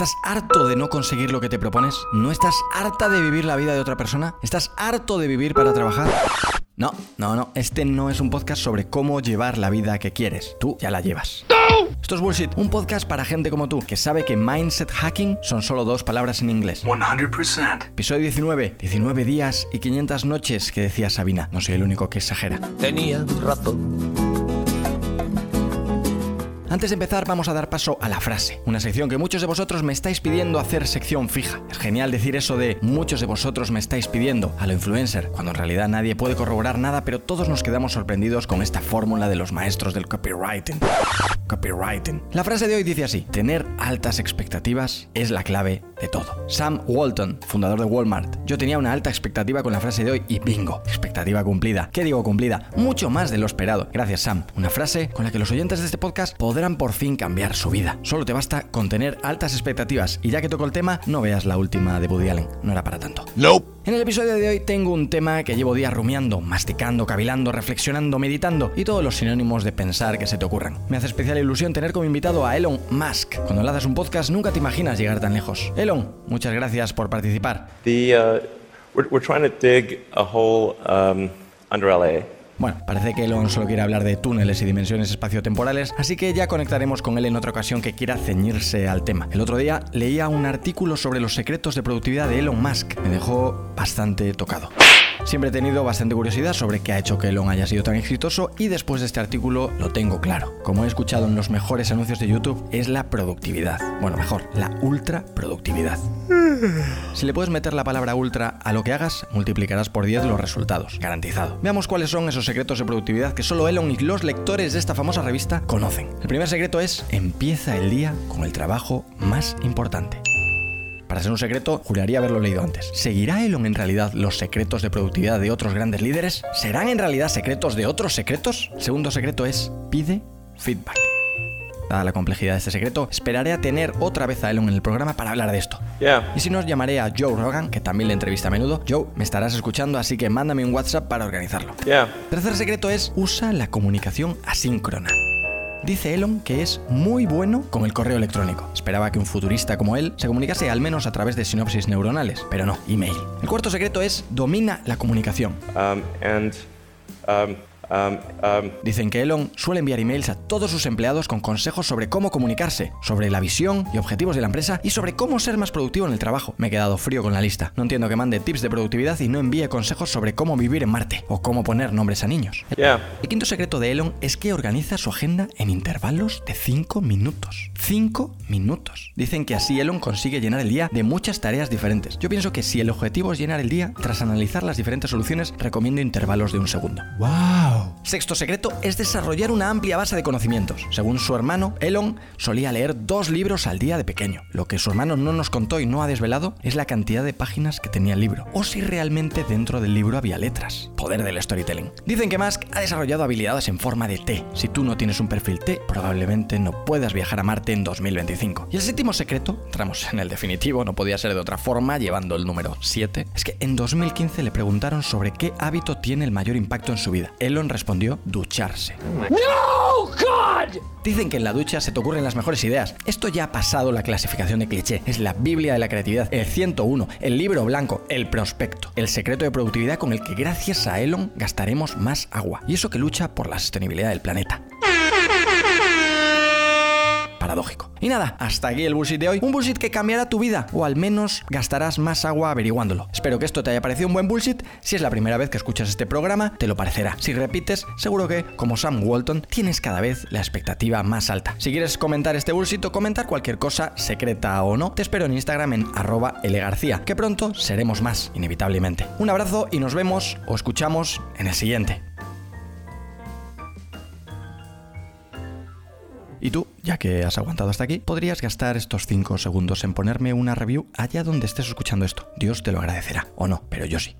¿Estás harto de no conseguir lo que te propones? ¿No estás harta de vivir la vida de otra persona? ¿Estás harto de vivir para trabajar? No, no, no, este no es un podcast sobre cómo llevar la vida que quieres. Tú ya la llevas. Esto es Bullshit, un podcast para gente como tú, que sabe que mindset hacking son solo dos palabras en inglés. 100%. Episodio 19, 19 días y 500 noches que decía Sabina. No soy el único que exagera. Tenía razón. Antes de empezar vamos a dar paso a la frase, una sección que muchos de vosotros me estáis pidiendo hacer sección fija. Es genial decir eso de muchos de vosotros me estáis pidiendo a lo influencer, cuando en realidad nadie puede corroborar nada, pero todos nos quedamos sorprendidos con esta fórmula de los maestros del copywriting. Copywriting. La frase de hoy dice así, tener altas expectativas es la clave de todo. Sam Walton, fundador de Walmart. Yo tenía una alta expectativa con la frase de hoy y bingo, expectativa cumplida. ¿Qué digo cumplida? Mucho más de lo esperado. Gracias Sam. Una frase con la que los oyentes de este podcast podrán por fin cambiar su vida. Solo te basta con tener altas expectativas y ya que toco el tema, no veas la última de Woody Allen. No era para tanto. Nope. En el episodio de hoy tengo un tema que llevo días rumiando, masticando, cavilando, reflexionando, meditando y todos los sinónimos de pensar que se te ocurran. Me hace especial ilusión tener como invitado a Elon Musk. Cuando lanzas un podcast nunca te imaginas llegar tan lejos. Elon, muchas gracias por participar. The uh, we're, we're trying to dig a hole um, under LA. Bueno, parece que Elon solo quiere hablar de túneles y dimensiones espaciotemporales, así que ya conectaremos con él en otra ocasión que quiera ceñirse al tema. El otro día leía un artículo sobre los secretos de productividad de Elon Musk. Me dejó bastante tocado. Siempre he tenido bastante curiosidad sobre qué ha hecho que Elon haya sido tan exitoso y después de este artículo lo tengo claro. Como he escuchado en los mejores anuncios de YouTube, es la productividad. Bueno, mejor, la ultra productividad. Si le puedes meter la palabra ultra a lo que hagas, multiplicarás por 10 los resultados, garantizado. Veamos cuáles son esos secretos de productividad que solo Elon y los lectores de esta famosa revista conocen. El primer secreto es, empieza el día con el trabajo más importante. Para ser un secreto, juraría haberlo leído antes. ¿Seguirá Elon en realidad los secretos de productividad de otros grandes líderes? ¿Serán en realidad secretos de otros secretos? El segundo secreto es, pide feedback. Dada la complejidad de este secreto, esperaré a tener otra vez a Elon en el programa para hablar de esto. Yeah. Y si no, os llamaré a Joe Rogan, que también le entrevista a menudo. Joe, me estarás escuchando, así que mándame un WhatsApp para organizarlo. Yeah. Tercer secreto es usa la comunicación asíncrona. Dice Elon que es muy bueno con el correo electrónico. Esperaba que un futurista como él se comunicase al menos a través de sinopsis neuronales, pero no, email. El cuarto secreto es domina la comunicación. Um, um, um, um, Dicen que Elon suele enviar emails a todos sus empleados con consejos sobre cómo comunicarse, sobre la visión y objetivos de la empresa y sobre cómo ser más productivo en el trabajo. Me he quedado frío con la lista. No entiendo que mande tips de productividad y no envíe consejos sobre cómo vivir en Marte o cómo poner nombres a niños. yeah. El quinto secreto de Elon es que organiza su agenda en intervalos de 5 minutos. 5 minutos. Dicen que así Elon consigue llenar el día de muchas tareas diferentes. Yo pienso que si el objetivo es llenar el día, tras analizar las diferentes soluciones, recomiendo intervalos de un segundo. ¡Wow! Sexto secreto es desarrollar una amplia base de conocimientos. Según su hermano, Elon solía leer dos libros al día de pequeño. Lo que su hermano no nos contó y no ha desvelado es la cantidad de páginas que tenía el libro, o si realmente dentro del libro había letras. Poder del storytelling. Dicen que Musk ha desarrollado habilidades en forma de T. Si tú no tienes un perfil T, probablemente no puedas viajar a Marte en 2025. Y el séptimo secreto, entramos en el definitivo, no podía ser de otra forma, llevando el número 7, es que en 2015 le preguntaron sobre qué hábito tiene el mayor impacto en su vida. Elon respondió ducharse. Dicen que en la ducha se te ocurren las mejores ideas. Esto ya ha pasado la clasificación de cliché. Es la Biblia de la creatividad, el 101, el libro blanco, el prospecto, el secreto de productividad con el que gracias a Elon gastaremos más agua. Y eso que lucha por la sostenibilidad del planeta Y nada, hasta aquí el bullshit de hoy. Un bullshit que cambiará tu vida, o al menos gastarás más agua averiguándolo. Espero que esto te haya parecido un buen bullshit. Si es la primera vez que escuchas este programa, te lo parecerá. Si repites, seguro que, como Sam Walton, tienes cada vez la expectativa más alta. Si quieres comentar este bullshit o comentar cualquier cosa, secreta o no, te espero en Instagram en arroba lgarcía, que pronto seremos más, inevitablemente. Un abrazo y nos vemos o escuchamos en el siguiente. Y tú, ya que has aguantado hasta aquí, podrías gastar estos 5 segundos en ponerme una review allá donde estés escuchando esto. Dios te lo agradecerá, o no, pero yo sí.